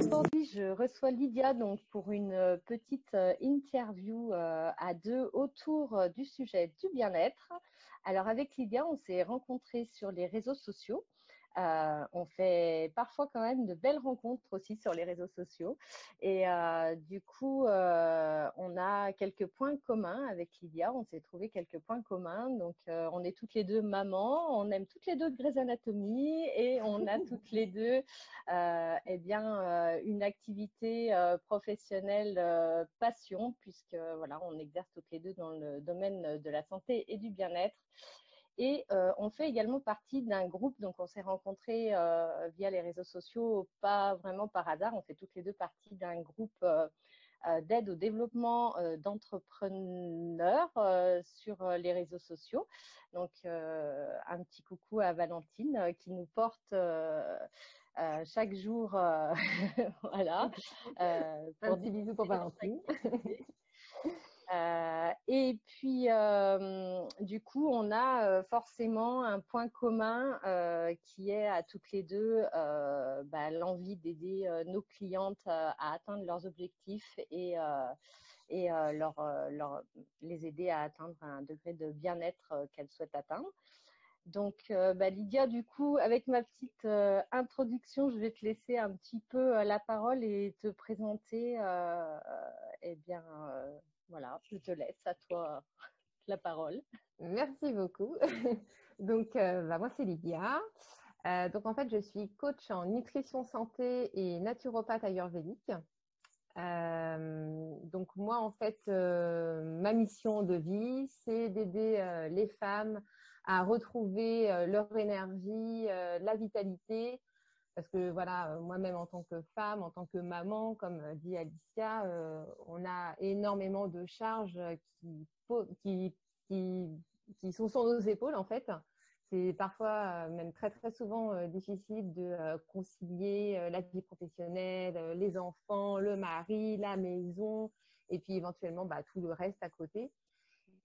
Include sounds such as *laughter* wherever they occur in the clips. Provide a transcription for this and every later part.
Aujourd'hui, je reçois Lydia donc pour une euh, petite euh, interview euh, à deux autour du sujet du bien-être. Alors avec Lydia, on s'est rencontrés sur les réseaux sociaux. Euh, on fait parfois quand même de belles rencontres aussi sur les réseaux sociaux. Et euh, du coup, euh, on a quelques points communs avec Lydia. On s'est trouvé quelques points communs. Donc, on est toutes les deux mamans. On aime toutes les deux Grey's Anatomy et on a *laughs* toutes les deux, eh bien, une activité professionnelle passion puisque voilà, on exerce toutes les deux dans le domaine de la santé et du bien-être. Et euh, on fait également partie d'un groupe, donc on s'est rencontrés euh, via les réseaux sociaux, pas vraiment par hasard, on fait toutes les deux partie d'un groupe euh, d'aide au développement d'entrepreneurs sur les réseaux sociaux. Donc un petit coucou à Valentine qui nous porte chaque jour, *laughs* voilà. *laughs* un petit bisou pour Valentine. Euh, et puis, euh, du coup, on a euh, forcément un point commun qui est à toutes les deux bah, l'envie d'aider nos clientes à atteindre leurs objectifs et, les aider à atteindre un degré de bien-être qu'elles souhaitent atteindre. Donc, bah, Lydia, du coup, avec ma petite introduction, je vais te laisser un petit peu la parole et te présenter eh bien, voilà, je te laisse à toi la parole. Merci beaucoup. *laughs* donc, euh, bah, moi, c'est Lydia. Euh, donc, en fait, je suis coach en nutrition santé et naturopathe ayurvédique. Euh, donc, moi, en fait, ma mission de vie, c'est d'aider les femmes à retrouver leur énergie, la vitalité parce que voilà, euh, moi-même en tant que femme, en tant que maman, comme euh, dit Alicia, euh, on a énormément de charges qui, sont sur nos épaules en fait. C'est parfois, même très très souvent, difficile de concilier la vie professionnelle, les enfants, le mari, la maison, et puis éventuellement bah, tout le reste à côté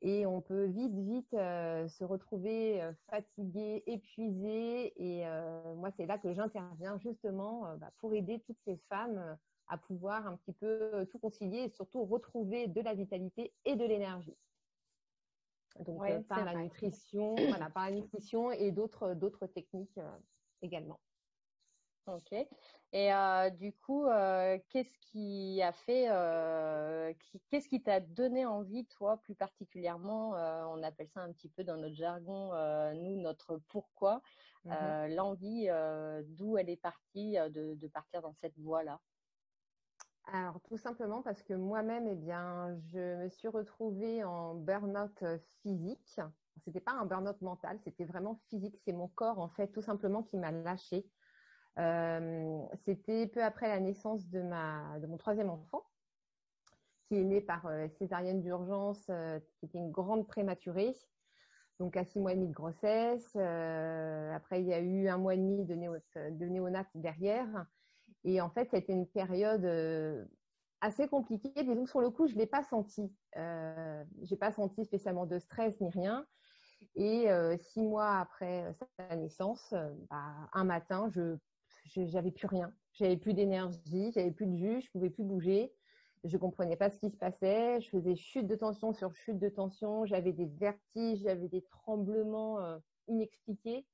et on peut vite, vite euh, se retrouver euh, fatigué, épuisé. Et euh, moi, c'est là que j'interviens justement bah, pour aider toutes ces femmes à pouvoir un petit peu tout concilier et surtout retrouver de la vitalité et de l'énergie. Donc par la nutrition, voilà, par la nutrition et d'autres d'autres techniques également. Ok. Et euh, du coup, euh, qu'est-ce qui a fait, euh, qu'est-ce qui t'a donné envie, toi, plus particulièrement, on appelle ça un petit peu dans notre jargon, nous, notre pourquoi, mmh l'envie, d'où elle est partie, de, de partir dans cette voie-là? Alors, tout simplement parce que moi-même, eh bien, je me suis retrouvée en burn-out physique. C'était pas un burn-out mental, c'était vraiment physique. C'est mon corps, en fait, tout simplement, qui m'a lâché. Euh, c'était peu après la naissance de, ma, de mon troisième enfant, qui est né par euh, césarienne d'urgence, euh, qui était une grande prématurée, donc à six mois et demi de grossesse. après, il y a eu un mois et demi de, néo, néonat derrière. Et en fait, été une période assez compliquée. Disons que sur le coup, je ne l'ai pas senti. Euh, j'ai pas senti spécialement de stress ni rien. Et six mois après sa naissance, bah, un matin, je j'avais plus rien. J'avais plus d'énergie, j'avais plus de jus, je pouvais plus bouger. Je comprenais pas ce qui se passait. Je faisais chute de tension sur chute de tension. J'avais des vertiges, j'avais des tremblements euh, inexpliqués.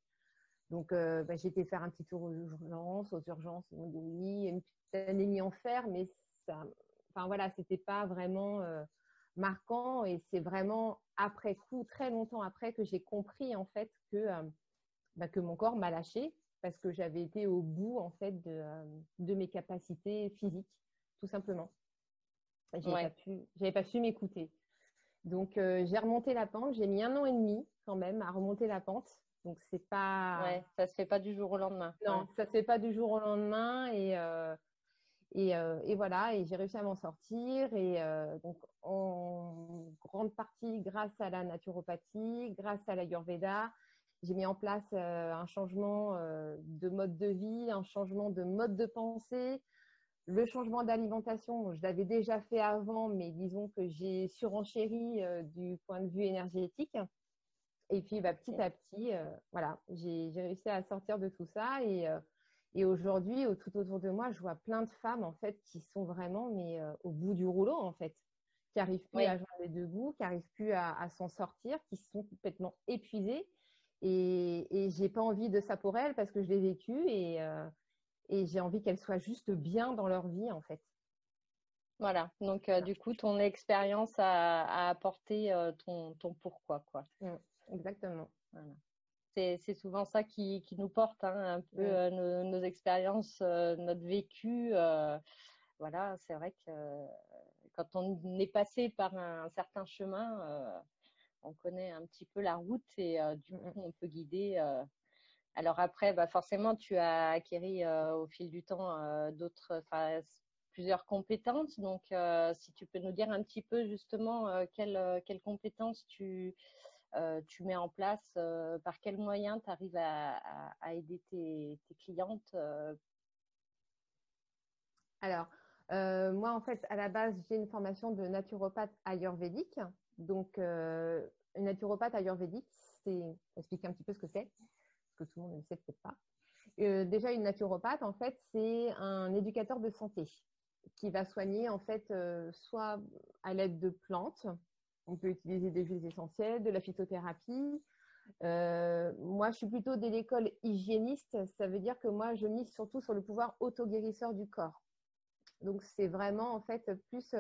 Donc, euh, bah, j'étais faire un petit tour aux urgences. Aux urgences, oui, une petite anémie en fer, mais ça, enfin voilà, c'était pas vraiment euh, marquant. Et c'est vraiment après coup, très longtemps après, que j'ai compris en fait que bah, que mon corps m'a lâché parce que j'avais été au bout en fait de, euh, de mes capacités physiques, tout simplement. J'avais ouais. pas pu, j'avais pas su m'écouter. Donc euh, j'ai remonté la pente. J'ai mis un an et demi quand même à remonter la pente. Donc c'est pas. Ouais, ça se fait pas du jour au lendemain. Non, ça se fait pas du jour au lendemain et euh, et, euh, et, voilà. Et j'ai réussi à m'en sortir et euh, donc en grande partie grâce à la naturopathie, grâce à l'ayurveda, j'ai mis en place euh, un changement euh, de mode de vie, un changement de mode de pensée. Le changement d'alimentation, je l'avais déjà fait avant, mais disons que j'ai surenchéri euh, du point de vue énergétique. Et puis, bah, petit à petit, voilà, j'ai réussi à sortir de tout ça et, Et aujourd'hui, tout autour de moi, je vois plein de femmes en fait qui sont vraiment mais au bout du rouleau en fait, qui n'arrivent plus à joindre les deux bouts, qui n'arrivent plus à, s'en sortir, qui sont complètement épuisées. Et, et j'ai pas envie de ça pour elles parce que je l'ai vécu et, et j'ai envie qu'elles soient juste bien dans leur vie en fait. Voilà, donc du coup, ton expérience a, apporté ton, ton, pourquoi, quoi. Mmh, exactement. Voilà. C'est souvent ça qui, qui, nous porte, hein, un peu nos, nos, expériences, notre vécu. voilà, c'est vrai que quand on est passé par un, certain chemin, on connaît un petit peu la route et du mmh, coup, on peut guider alors après, bah forcément, tu as acquis au fil du temps d'autres, plusieurs compétences. Donc, si tu peux nous dire un petit peu justement quelles, compétences tu, tu mets en place, par quels moyens tu arrives à, à, aider tes, tes clientes Alors, moi, en fait, à la base, j'ai une formation de naturopathe ayurvédique. Donc, une naturopathe ayurvédique, c'est, expliquer un petit peu ce que c'est que tout le monde ne sait peut-être pas. Euh, déjà, une naturopathe, en fait, c'est un éducateur de santé qui va soigner, en fait, euh, soit à l'aide de plantes, on peut utiliser des huiles essentielles, de la phytothérapie. Euh, moi, je suis plutôt de l'école hygiéniste. Ça veut dire que moi, je mise surtout sur le pouvoir autoguérisseur du corps. Donc, c'est vraiment, en fait, plus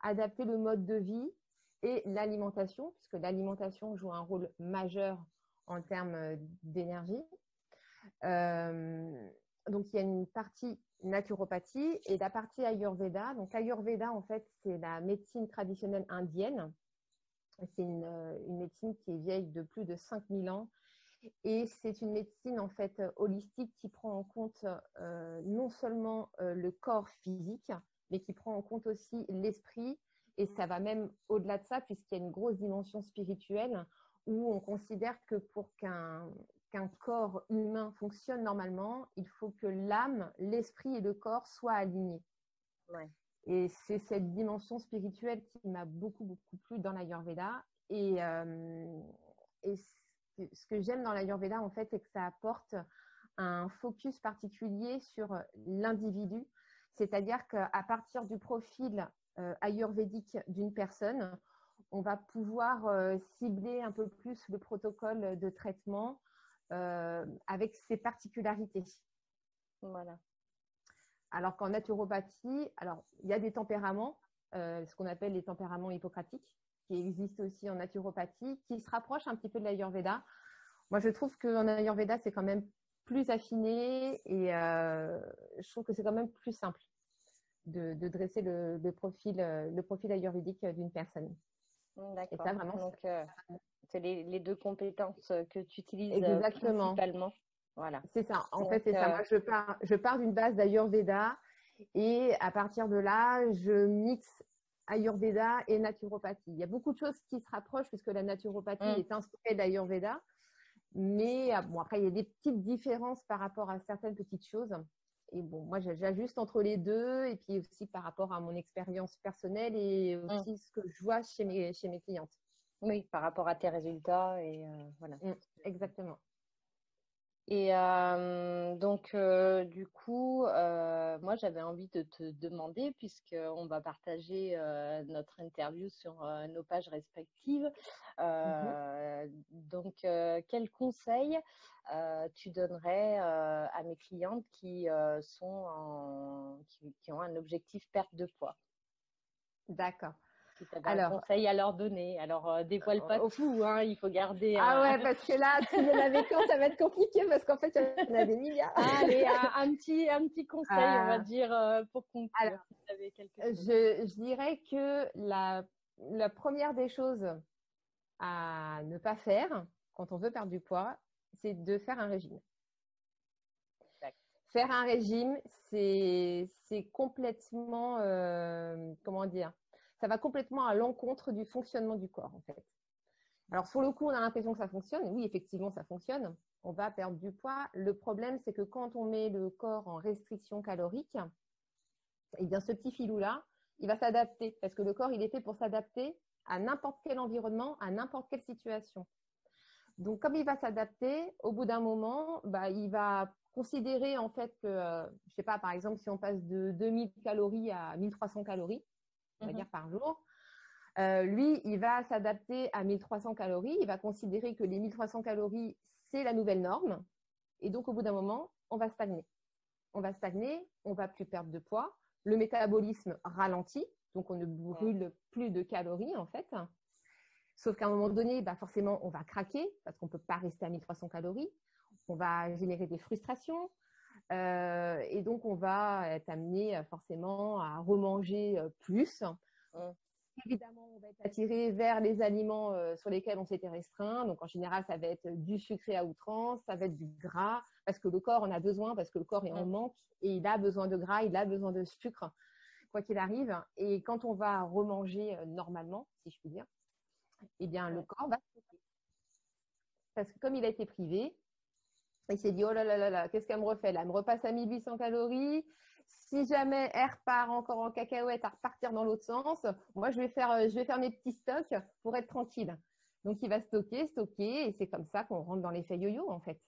adapter le mode de vie et l'alimentation, puisque l'alimentation joue un rôle majeur en termes euh, d'énergie. Euh, donc, il y a une partie naturopathie et la partie Ayurveda. Donc, Ayurveda, en fait, c'est la médecine traditionnelle indienne. C'est une, euh, médecine qui est vieille de plus de 5000 ans. Et c'est une médecine, en fait, holistique qui prend en compte non seulement le corps physique, mais qui prend en compte aussi l'esprit. Et ça va même au-delà de ça, puisqu'il y a une grosse dimension spirituelle où on considère que pour qu'un corps humain fonctionne normalement, il faut que l'âme, l'esprit et le corps soient alignés. Et c'est cette dimension spirituelle qui m'a beaucoup, beaucoup plu dans l'Ayurveda. Et, euh, et ce que j'aime dans l'Ayurveda, en fait, c'est que ça apporte un focus particulier sur l'individu. C'est-à-dire qu'à partir du profil ayurvédique d'une personne, on va pouvoir euh, cibler un peu plus le protocole de traitement euh, avec ses particularités. Voilà. Alors qu'en naturopathie, alors il y a des tempéraments, euh, ce qu'on appelle les tempéraments hippocratiques, qui existent aussi en naturopathie, qui se rapprochent un petit peu de l'Ayurveda. Moi, je trouve qu'en Ayurveda, c'est quand même plus affiné et je trouve que c'est quand même plus simple de, dresser le, profil, le profil ayurvédique d'une personne. D'accord. Donc, euh, c'est les, deux compétences euh, que tu utilises euh, Exactement. principalement. Voilà. C'est ça. En fait, c'est ça. Moi, je pars, je pars d'une base d'Ayurveda et à partir de là, je mixe Ayurveda et naturopathie. Il y a beaucoup de choses qui se rapprochent puisque la naturopathie mmh. est inspirée d'Ayurveda. Mais bon, après, il y a des petites différences par rapport à certaines petites choses et bon, moi, j'ajuste entre les deux et puis aussi par rapport à mon expérience personnelle et mmh. aussi ce que je vois chez mes, chez mes clientes. Oui, par rapport à tes résultats et euh, voilà. Mmh, exactement. Et donc, du coup, moi, j'avais envie de te demander, puisqu'on va partager notre interview sur nos pages respectives, mmh donc, quels conseils tu donnerais à mes clientes qui, sont en, qui ont un objectif perte de poids? D'accord. Si tu as un conseil à leur donner. Alors, euh, dévoile pas tout, hein, il faut garder. Ah ouais, parce que là, tu me l'avais quand, ça va être compliqué parce qu'en fait, il y en a des milliards. *laughs* Allez, un, petit, un petit conseil, on va ah. dire, euh, pour conclure. Alors, je, je, dirais que la, la première des choses à ne pas faire quand on veut perdre du poids, c'est de faire un régime. Faire un régime, c'est complètement, euh, comment dire, ça va complètement à l'encontre du fonctionnement du corps, en fait. Alors, sur le coup, on a l'impression que ça fonctionne. Oui, effectivement, ça fonctionne. On va perdre du poids. Le problème, c'est que quand on met le corps en restriction calorique, eh bien, ce petit filou-là, il va s'adapter parce que le corps, il est fait pour s'adapter à n'importe quel environnement, à n'importe quelle situation. Donc, comme il va s'adapter, au bout d'un moment, bah, il va considérer en fait que, euh, je sais pas, par exemple, si on passe de 2000 calories à 1300 calories, on va dire par jour, euh, lui, il va s'adapter à 1300 calories. Il va considérer que les 1300 calories, c'est la nouvelle norme. Et donc, au bout d'un moment, on va stagner. On va stagner, on va plus perdre de poids. Le métabolisme ralentit, donc on ne brûle plus de calories en fait. Sauf qu'à un moment donné, bah forcément, on va craquer parce qu'on ne peut pas rester à 1300 calories. On va générer des frustrations. Euh, et donc, on va être amené euh, forcément à remanger euh, plus. Évidemment, on va être attiré vers les aliments sur lesquels on s'était restreint. Donc, en général, ça va être du sucré à outrance, ça va être du gras, parce que le corps en a besoin, parce que le corps est en manque et il a besoin de gras, il a besoin de sucre, quoi qu'il arrive. Et quand on va remanger normalement, si je puis dire, eh bien, le corps va stopper. Parce que comme il a été privé, il s'est dit, oh là là là là, qu'est-ce qu'elle me refait là? Elle me repasse à 1800 calories. Si jamais elle repart encore en cacahuète à repartir dans l'autre sens, moi, je vais, faire, euh, je vais faire mes petits stocks pour être tranquille. Donc, il va stocker, stocker, et c'est comme ça qu'on rentre dans l'effet yo-yo, en fait.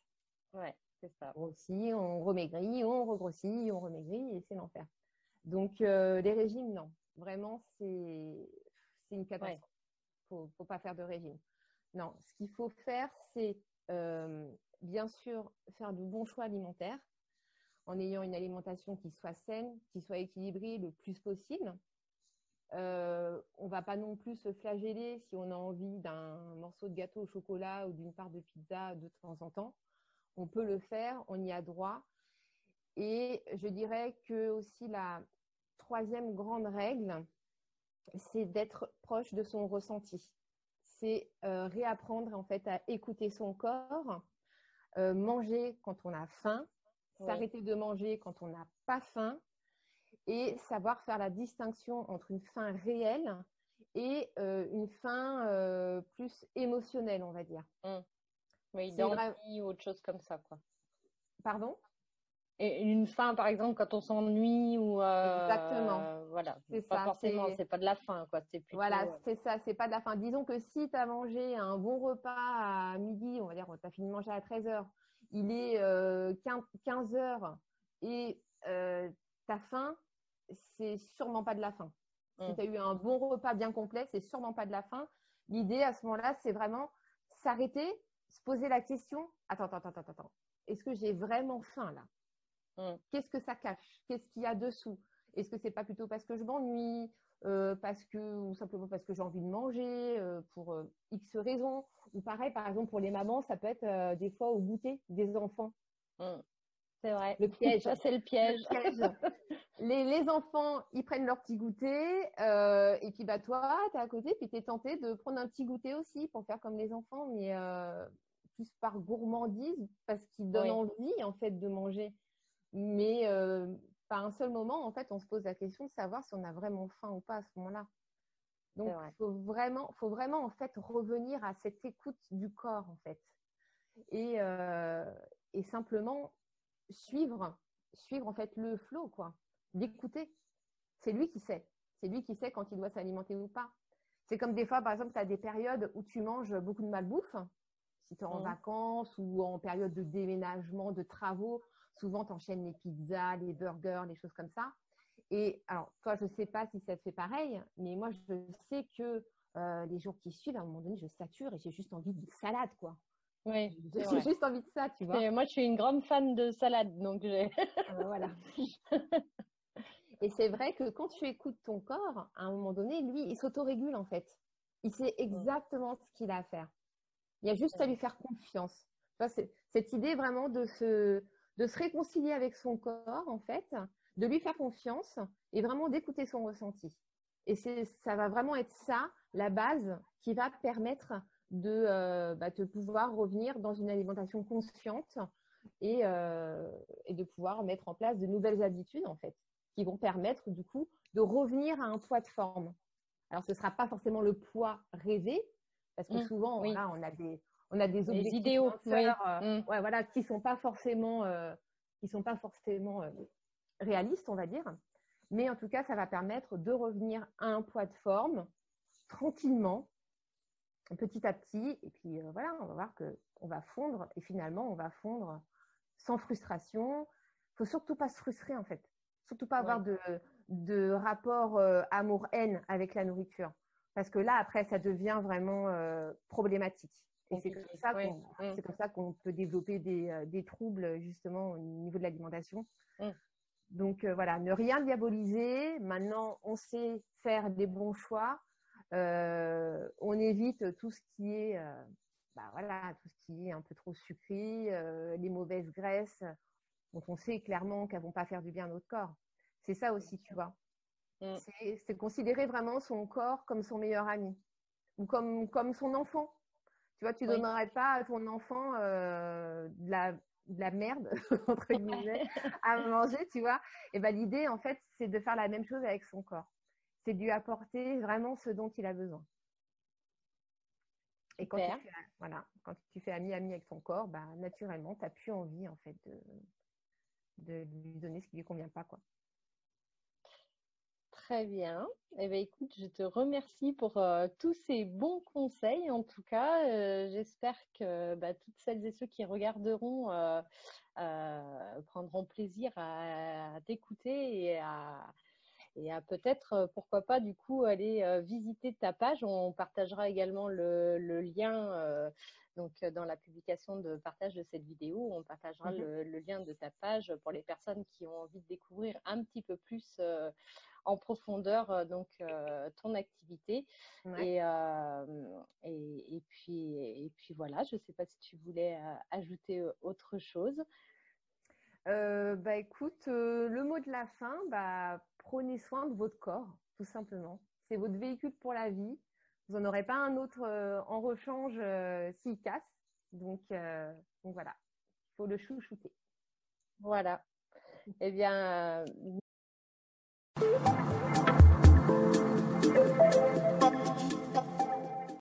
Ouais, c'est ça. On grossit, on remaigrit, on regrossit, on remaigrit, et c'est l'enfer. Donc, euh, les régimes, non. Vraiment, c'est une catastrophe faut, faut pas faire de régime. Non, ce qu'il faut faire, c'est bien sûr faire de bons choix alimentaires en ayant une alimentation qui soit saine, qui soit équilibrée le plus possible. Euh, on va pas non plus se flageller si on a envie d'un morceau de gâteau au chocolat ou d'une part de pizza de temps en temps. On peut le faire, on y a droit. Et je dirais que aussi la troisième grande règle, c'est d'être proche de son ressenti. C'est euh, réapprendre en fait à écouter son corps, euh, manger quand on a faim, s'arrêter de manger quand on n'a pas faim et savoir faire la distinction entre une faim réelle et euh, une faim plus émotionnelle, on va dire. Mmh. Oui, d'envie ou autre chose comme ça, quoi. Pardon? Et une faim, par exemple, quand on s'ennuie ou euh, exactement. voilà, c'est pas forcément, c'est pas de la faim, quoi. C'est voilà, euh, c'est ça, c'est pas de la faim. Disons que si tu as mangé un bon repas à midi, on va dire, tu as fini de manger à 13 h il est euh, 15, 15 h et euh, ta faim, c'est sûrement pas de la faim. Si mmh. tu as eu un bon repas bien complet, c'est sûrement pas de la faim. L'idée à ce moment-là, c'est vraiment s'arrêter, se poser la question attends, attends, attends, attends, est-ce que j'ai vraiment faim là? Mm. Qu'est-ce que ça cache? Qu'est-ce qu'il y a dessous? Est-ce que c'est pas plutôt parce que je m'ennuie, euh, parce que ou simplement parce que j'ai envie de manger, euh, pour euh, X raisons? Ou pareil, par exemple pour les mamans, ça peut être des fois au goûter des enfants. Mm. C'est vrai. Le piège. *laughs* Ça, c'est le piège. *laughs* les, les, enfants, ils prennent leur petit goûter. et puis, bah, toi, tu es à côté. Puis, tu es tenté de prendre un petit goûter aussi pour faire comme les enfants. Mais plus par gourmandise, parce qu'ils donnent envie, en fait, de manger. Mais euh, pas un seul moment, en fait, on se pose la question de savoir si on a vraiment faim ou pas à ce moment-là. Donc, il faut vraiment, faut vraiment, en fait, revenir à cette écoute du corps, en fait. Et, euh, et simplement suivre, suivre, en fait, le flot, quoi. D'écouter. C'est lui qui sait. C'est lui qui sait quand il doit s'alimenter ou pas. C'est comme des fois, par exemple, tu as des périodes où tu manges beaucoup de malbouffe, si tu es en mmh. vacances ou en période de déménagement, de travaux, souvent, tu enchaînes les pizzas, les burgers, les choses comme ça. Et alors, toi, je ne sais pas si ça te fait pareil, mais moi, je sais que euh, les jours qui suivent, à un moment donné, je sature et j'ai juste envie de salade, quoi. Oui, *laughs* j'ai juste envie de ça, tu vois. Moi, je suis une grande fan de salade, donc j'ai. Ah, bah, voilà. *laughs* et c'est vrai que quand tu écoutes ton corps, à un moment donné, lui, il s'autorégule en fait. Il sait exactement ce qu'il a à faire. Il y a juste à lui faire confiance. cette idée vraiment de se, de se réconcilier avec son corps, en fait, de lui faire confiance et vraiment d'écouter son ressenti. Et ça va vraiment être ça, la base, qui va permettre de, euh, bah, pouvoir revenir dans une alimentation consciente euh, et, de pouvoir mettre en place de nouvelles habitudes, en fait, qui vont permettre, du coup, de revenir à un poids de forme. Alors, ce ne sera pas forcément le poids rêvé, parce que mmh, souvent, on a des, on a des objectifs idéaux euh, mm. ouais, voilà, qui sont pas forcément, euh, qui sont pas forcément euh, réalistes, on va dire. Mais en tout cas, ça va permettre de revenir à un poids de forme tranquillement, petit à petit. Et puis voilà, on va voir que on va fondre et finalement on va fondre sans frustration. Il faut surtout pas se frustrer en fait, surtout pas avoir de, de rapport amour-haine avec la nourriture, parce que là après ça devient vraiment problématique. Et c'est comme, ça qu'on, c'est comme ça qu'on peut développer des, des, troubles justement au niveau de l'alimentation. Mmh. Donc voilà, ne rien diaboliser. Maintenant, on sait faire des bons choix. Euh, on évite tout ce qui est, euh, bah voilà, tout ce qui est un peu trop sucré, euh, les mauvaises graisses, dont on sait clairement qu'elles vont pas faire du bien à notre corps. C'est ça aussi, tu vois. Mm. C'est considérer vraiment son corps comme son meilleur ami ou comme, comme son enfant. Tu vois, tu donnerais pas à ton enfant de la de la merde *laughs* entre guillemets *laughs* à manger, tu vois. Et ben l'idée en fait, c'est de faire la même chose avec son corps c'est lui apporter vraiment ce dont il a besoin. Et quand tu, fais, voilà, quand tu fais ami-ami avec ton corps, bah, naturellement, tu n'as plus envie en fait de, de lui donner ce qui lui convient pas. Quoi. Très bien. Eh bien, écoute, je te remercie pour euh, tous ces bons conseils. En tout cas, euh, j'espère que bah, toutes celles et ceux qui regarderont euh, prendront plaisir à t'écouter et à, et à peut-être, pourquoi pas, du coup, aller visiter ta page. On partagera également le, lien donc dans la publication de partage de cette vidéo. On partagera mmh le, lien de ta page pour les personnes qui ont envie de découvrir un petit peu plus en profondeur donc ton activité. Et, et, puis, et puis voilà, je ne sais pas si tu voulais ajouter autre chose. bah écoute, le mot de la fin, bah prenez soin de votre corps, tout simplement. C'est votre véhicule pour la vie. Vous n'en aurez pas un autre euh, en rechange euh, s'il casse. Donc, euh, donc voilà, il faut le chouchouter. Voilà. Eh bien,